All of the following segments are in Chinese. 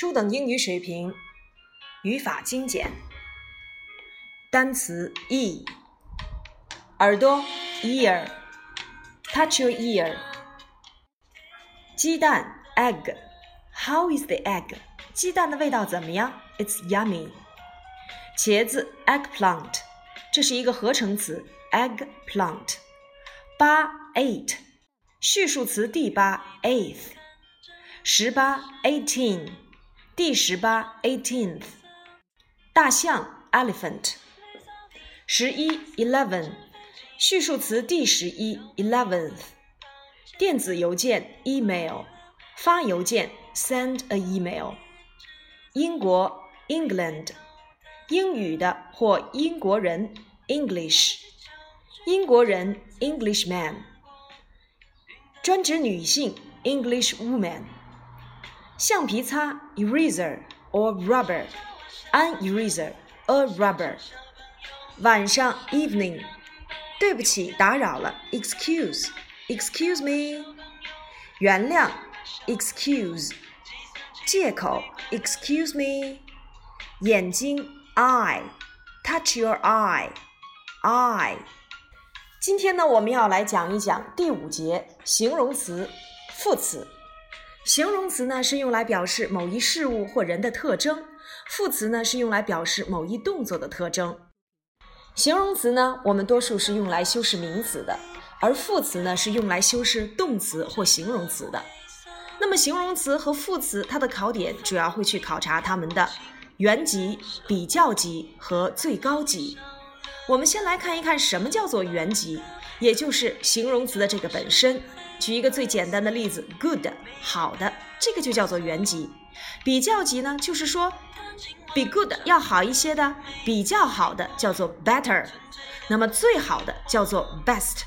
初等英语水平，语法精简。单词 e，耳朵 ear，touch your ear。鸡蛋 egg，how is the egg？鸡蛋的味道怎么样？It's yummy。茄子 eggplant，这是一个合成词 eggplant。八 eight，序数词第八 eighth。十八 eighteen，第十八 eighteenth。大象 elephant。十一 eleven，序数词第十一 eleventh。电子邮件 email，发邮件 send a email。英国 England，英语的或英国人 English，英国人 Englishman，专指女性 English woman。橡皮擦 eraser or rubber，an eraser，a rubber。晚上 evening，对不起，打扰了，excuse，excuse me。原谅 excuse，借口 excuse me。眼睛 eye，touch your eye，eye。今天呢，我们要来讲一讲第五节形容词、副词。形容词呢是用来表示某一事物或人的特征，副词呢是用来表示某一动作的特征。形容词呢，我们多数是用来修饰名词的，而副词呢是用来修饰动词或形容词的。那么形容词和副词，它的考点主要会去考察它们的原级、比较级和最高级。我们先来看一看什么叫做原级，也就是形容词的这个本身。举一个最简单的例子，good，好的，这个就叫做原级。比较级呢，就是说比 good 要好一些的，比较好的叫做 better。那么最好的叫做 best。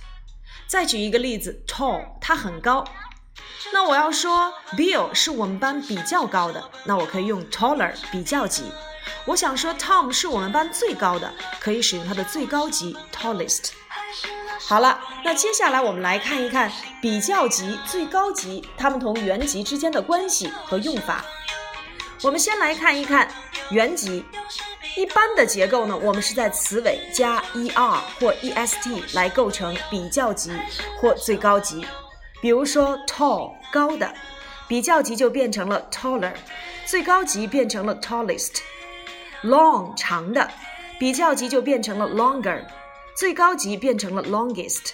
再举一个例子，tall，他很高。那我要说 Bill 是我们班比较高的，那我可以用 taller 比较级。我想说 Tom 是我们班最高的，可以使用它的最高级 tallest。好了，那接下来我们来看一看比较级、最高级它们同原级之间的关系和用法。我们先来看一看原级。一般的结构呢，我们是在词尾加 er 或 est 来构成比较级或最高级。比如说 tall 高的，比较级就变成了 taller，最高级变成了 tallest。long 长的，比较级就变成了 longer。最高级变成了 longest，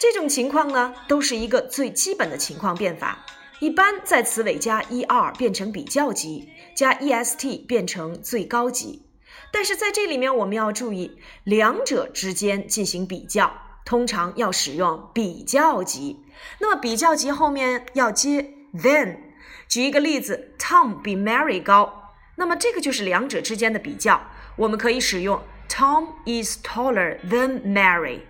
这种情况呢，都是一个最基本的情况变法。一般在词尾加 er 变成比较级，加 est 变成最高级。但是在这里面我们要注意，两者之间进行比较，通常要使用比较级。那么比较级后面要接 then。举一个例子，Tom 比 Mary 高，那么这个就是两者之间的比较，我们可以使用。Tom is taller than Mary，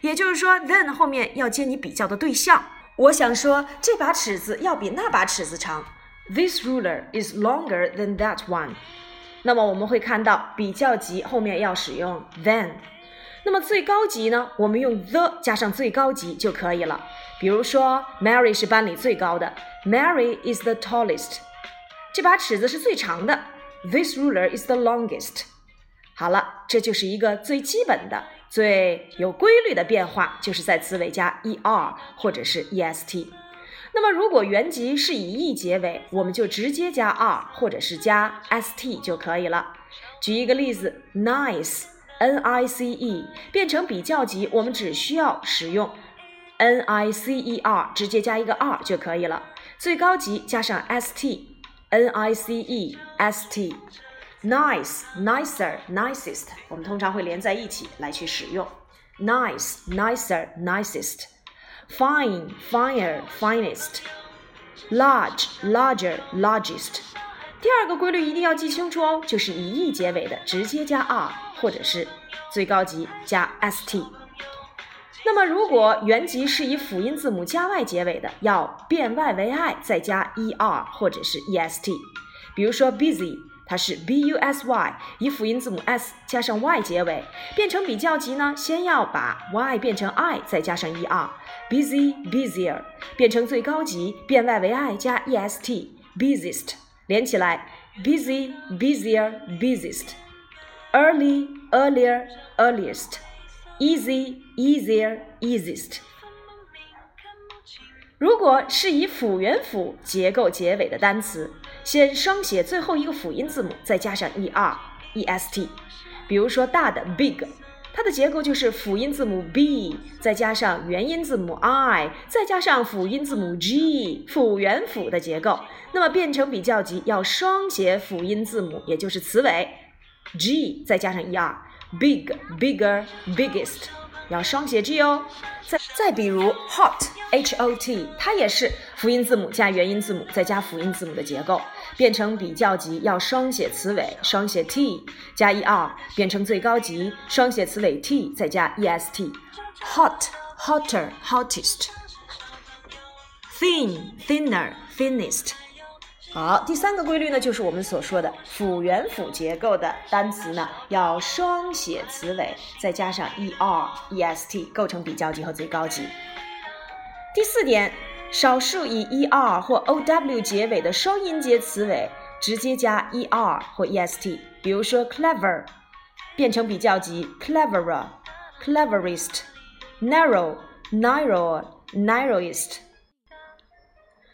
也就是说，then 后面要接你比较的对象。我想说，这把尺子要比那把尺子长。This ruler is longer than that one。那么我们会看到比较级后面要使用 then。那么最高级呢？我们用 the 加上最高级就可以了。比如说，Mary 是班里最高的，Mary is the tallest。这把尺子是最长的，This ruler is the longest。 好了，这就是一个最基本的、最有规律的变化，就是在词尾加 er 或者是 est。那么，如果原级是以 e 结尾，我们就直接加 r 或者是加 st 就可以了。举一个例子，nice，n i c e 变成比较级，我们只需要使用 n i c e r，直接加一个 r 就可以了。最高级加上 st，n i c e s t。Nice, nicer, nicest，我们通常会连在一起来去使用。Nice, nicer, nicest. Fine, finer, finest. Large, larger, largest. 第二个规律一定要记清楚哦，就是以 e 结尾的直接加 r，或者是最高级加 st。那么如果原级是以辅音字母加 y 结尾的，要变 y 为 i，再加 er 或者是 est。比如说 busy。它是 b u s y，以辅音字母 s 加上 y 结尾，变成比较级呢，先要把 y 变成 i，再加上 e r，busy busier，变成最高级，变 y 为 i 加 e s t busiest，连起来，busy busier busiest。early earlier earliest。easy easier easiest。如果是以辅元辅结构结尾的单词，先双写最后一个辅音字母，再加上 er est。比如说大的 big，它的结构就是辅音字母 b，再加上元音字母 i，再加上辅音字母 g，辅元辅的结构。那么变成比较级要双写辅音字母，也就是词尾 g，再加上 er，big bigger biggest，要双写 g 哦。再再比如 hot h o t，它也是辅音字母加元音字母再加辅音字母的结构，变成比较级要双写词尾，双写 t 加 e r，变成最高级双写词尾 t 再加 e s t。hot hotter hottest。thin thinner thinnest。好，第三个规律呢，就是我们所说的辅元辅结构的单词呢，要双写词尾，再加上 e r e s t，构成比较级和最高级。第四点，少数以 e r 或 o w 结尾的双音节词尾，直接加 e r 或 e s t。比如说 clever，变成比较级 cleverer，cleverest，narrow，narrower，narrowest。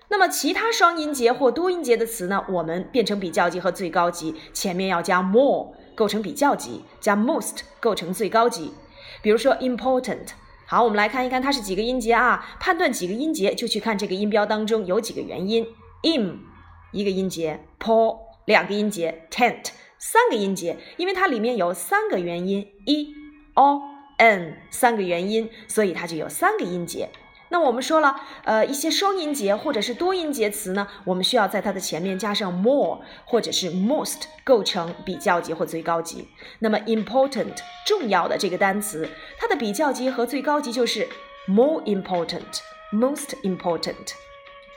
那么其他双音节或多音节的词呢？我们变成比较级和最高级，前面要加 more 构成比较级，加 most 构成最高级。比如说 important，好，我们来看一看它是几个音节啊？判断几个音节，就去看这个音标当中有几个元音。im 一个音节，po 两个音节，tent 三个音节，因为它里面有三个元音，i、o、n 三个元音，所以它就有三个音节。那我们说了，呃，一些双音节或者是多音节词呢，我们需要在它的前面加上 more 或者是 most，构成比较级或最高级。那么 important 重要的这个单词，它的比较级和最高级就是 more important，most important。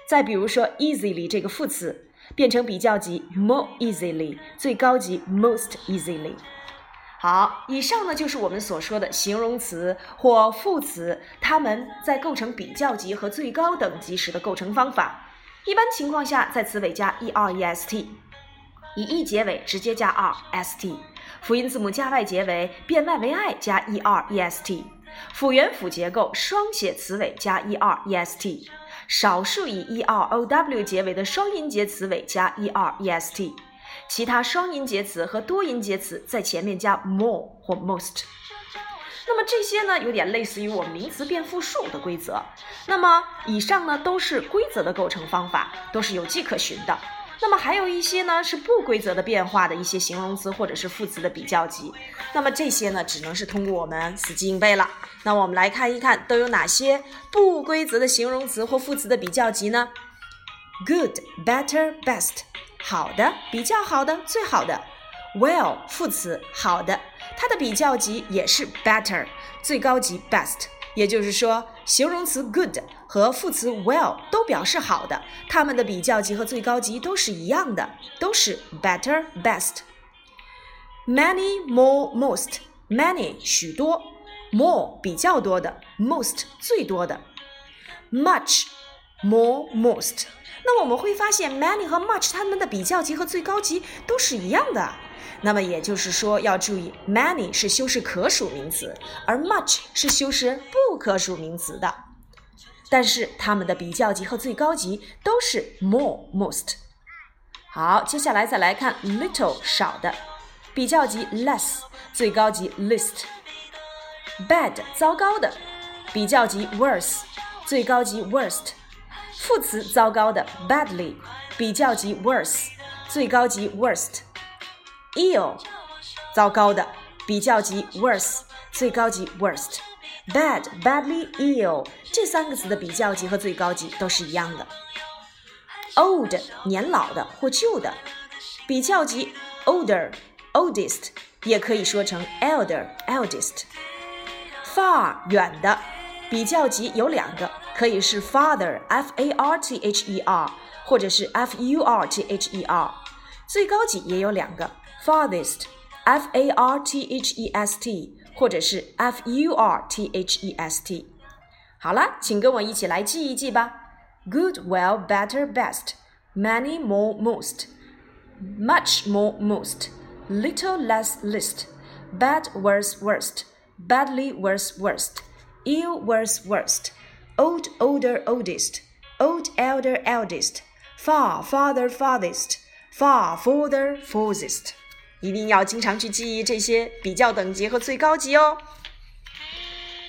再比如说 easily 这个副词，变成比较级 more easily，最高级 most easily。好，以上呢就是我们所说的形容词或副词，它们在构成比较级和最高等级时的构成方法。一般情况下，在词尾加 e r e s t，以 e 结尾直接加 r s t，辅音字母加 y 结尾变 y 为 i 加 e r e s t，辅元辅结构双写词尾加 e r e s t，少数以 e r o w 结尾的双音节词尾加 e r e s t。其他双音节词和多音节词在前面加 more 或 most。那么这些呢，有点类似于我们名词变复数的规则。那么以上呢，都是规则的构成方法，都是有迹可循的。那么还有一些呢，是不规则的变化的一些形容词或者是副词的比较级。那么这些呢，只能是通过我们死记硬背了。那我们来看一看，都有哪些不规则的形容词或副词的比较级呢？Good, better, best。好的，比较好的，最好的。Well，副词，好的，它的比较级也是 better，最高级 best。也就是说，形容词 good 和副词 well 都表示好的，它们的比较级和最高级都是一样的，都是 better best。Many, more, most。Many 许多，more 比较多的，most 最多的。Much, more, most。那我们会发现，many 和 much 它们的比较级和最高级都是一样的。那么也就是说，要注意，many 是修饰可数名词，而 much 是修饰不可数名词的。但是它们的比较级和最高级都是 more、most。好，接下来再来看 little 少的，比较级 less，最高级 least。bad 糟糕的，比较级 worse，最高级 worst。副词糟糕的 badly，比较级 worse，最高级 worst。ill，糟糕的，比较级 worse，最高级 worst。bad、badly、ill 这三个词的比较级和最高级都是一样的。old，年老的或旧的，比较级 older、oldest，也可以说成 elder、eldest。far，远的，比较级有两个。可以是 farther，f a r t h e r，或者是 f u r t h e r。最高级也有两个，farthest，f a r t h e s t，或者是 f u r t h e s t。好了，请跟我一起来记一记吧。Good, well, better, best. many more most, much more most, little less least, bad worse worst, badly worse worst, ill worse worst, Old older oldest, old elder eldest, far farther farthest, far further furthest。一定要经常去记忆这些比较等级和最高级哦。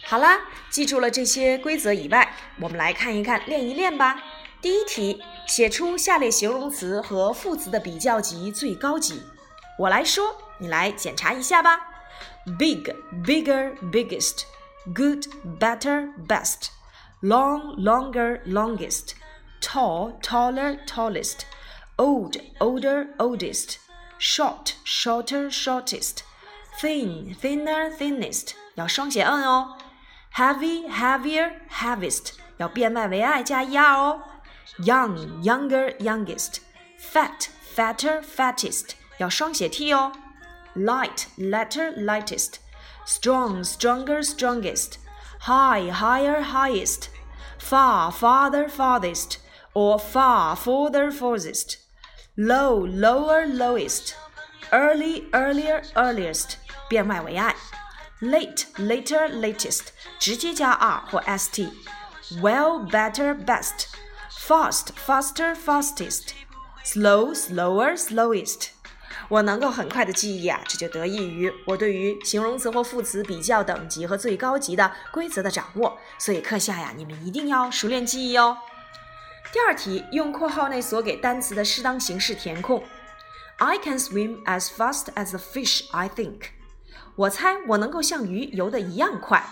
好啦，记住了这些规则以外，我们来看一看，练一练吧。第一题，写出下列形容词和副词的比较级、最高级。我来说，你来检查一下吧。Big, bigger, biggest. Good, better, best. Long, longer, longest. Tall, taller, tallest. Old, older, oldest. Short, shorter, shortest. Thin, thinner, thinnest. 要双写 n 哦。Heavy, heavier, heaviest. 要变外为 i 加 er 哦。Young, younger, youngest. Fat, fatter, fattest. 要双写 t 哦。Light, lighter, lightest. Strong, stronger, strongest. High, higher, highest. Far, farther, farthest. Or far, further, furthest low, lower, lowest, early, earlier, earliest，变外为 i。late, later, latest，直接加 r 或 st。well, better, best, fast, faster, fastest, slow, slower, slowest。 我能够很快的记忆啊，这就得益于我对于形容词或副词比较等级和最高级的规则的掌握。所以课下呀，你们一定要熟练记忆哦。第二题，用括号内所给单词的适当形式填空。I can swim as fast as a fish. I think. 我猜我能够像鱼游得一样快。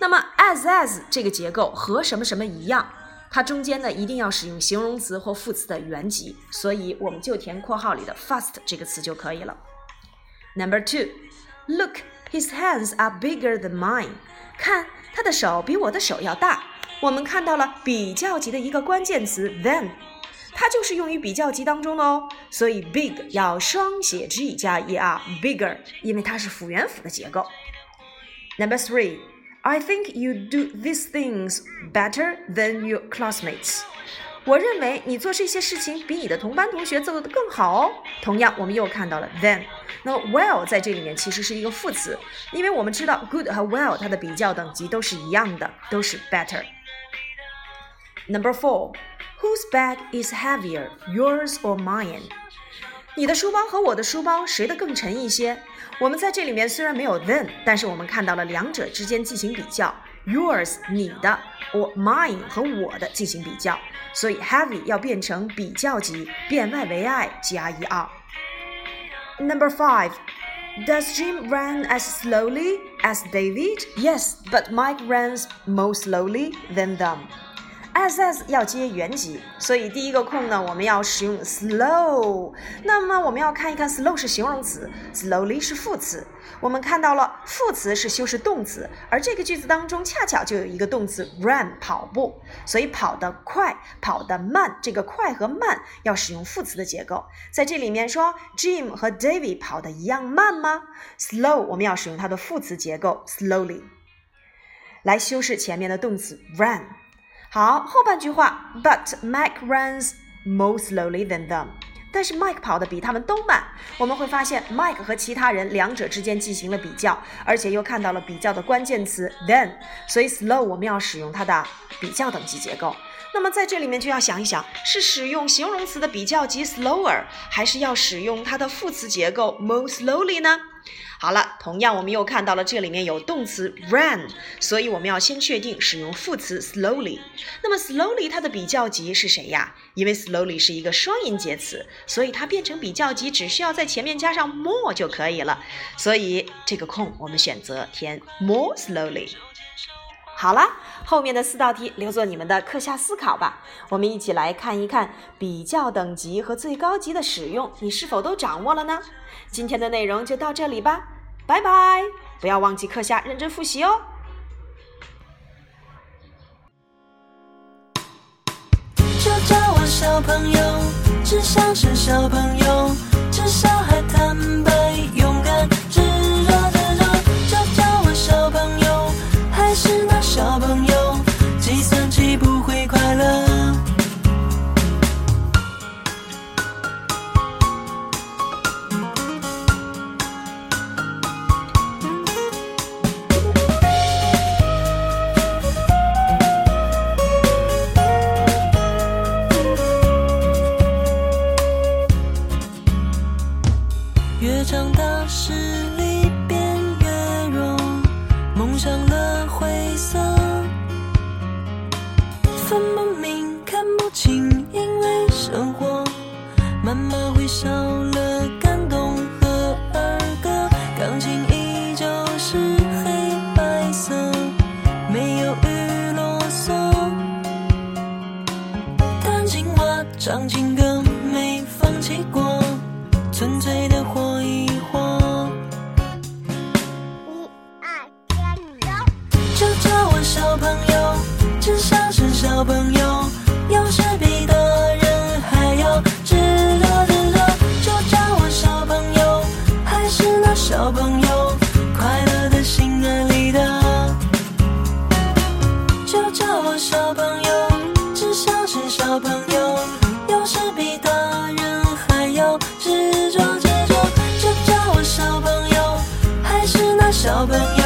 那么 as as 这个结构和什么什么一样？它中间呢一定要使用形容词或副词的原级，所以我们就填括号里的 fast 这个词就可以了。Number two, look, his hands are bigger than mine. 看，他的手比我的手要大。我们看到了比较级的一个关键词 than，它就是用于比较级当中的哦。所以 big 要双写 g 加 er，bigger，因为它是辅元辅的结构。Number three. three，I think you do these things better than your classmates。我认为你做这些事情比你的同班同学做的更好哦。同样，我们又看到了 than。那么 well 在这里面其实是一个副词，因为我们知道 good 和 well 它的比较等级都是一样的，都是 better。Number four, whose bag is heavier, yours or mine? 你的书包和我的书包谁的更沉一些？我们在这里面虽然没有 then，但是我们看到了两者之间进行比较，yours 你的，or mine 和我的进行比较，所以 heavy 要变成比较级，变外为 i 加 er。Number five. Does Jim run as slowly as David? Yes, but Mike runs more slowly than them. As as 要接原级，所以第一个空呢，我们要使用 slow。那么我们要看一看 slow 是形容词，slowly 是副词。我们看到了副词是修饰动词，而这个句子当中恰巧就有一个动词 run 跑步，所以跑得快，跑得慢，这个快和慢要使用副词的结构。在这里面说 Jim 和 David 跑得一样慢吗？slow 我们要使用它的副词结构 slowly 来修饰前面的动词 run。好，后半句话，But Mike runs more slowly than them。但是 Mike 跑得比他们都慢。我们会发现 Mike 和其他人两者之间进行了比较，而且又看到了比较的关键词 then。所以 slow 我们要使用它的比较等级结构。那么在这里面就要想一想，是使用形容词的比较级 slower，还是要使用它的副词结构 more slowly 呢？好了，同样我们又看到了这里面有动词 run，所以我们要先确定使用副词 slowly。那么 slowly 它的比较级是谁呀？因为 slowly 是一个双音节词，所以它变成比较级只需要在前面加上 more 就可以了。所以这个空我们选择填 more slowly。好了，后面的四道题留作你们的课下思考吧。我们一起来看一看比较等级和最高级的使用，你是否都掌握了呢？今天的内容就到这里吧，拜拜！不要忘记课下认真复习哦。就叫我小朋友，只想是小朋友，至少越长大势力变越弱，梦想的灰色分不明看不清，因为生活慢慢会消。小朋友，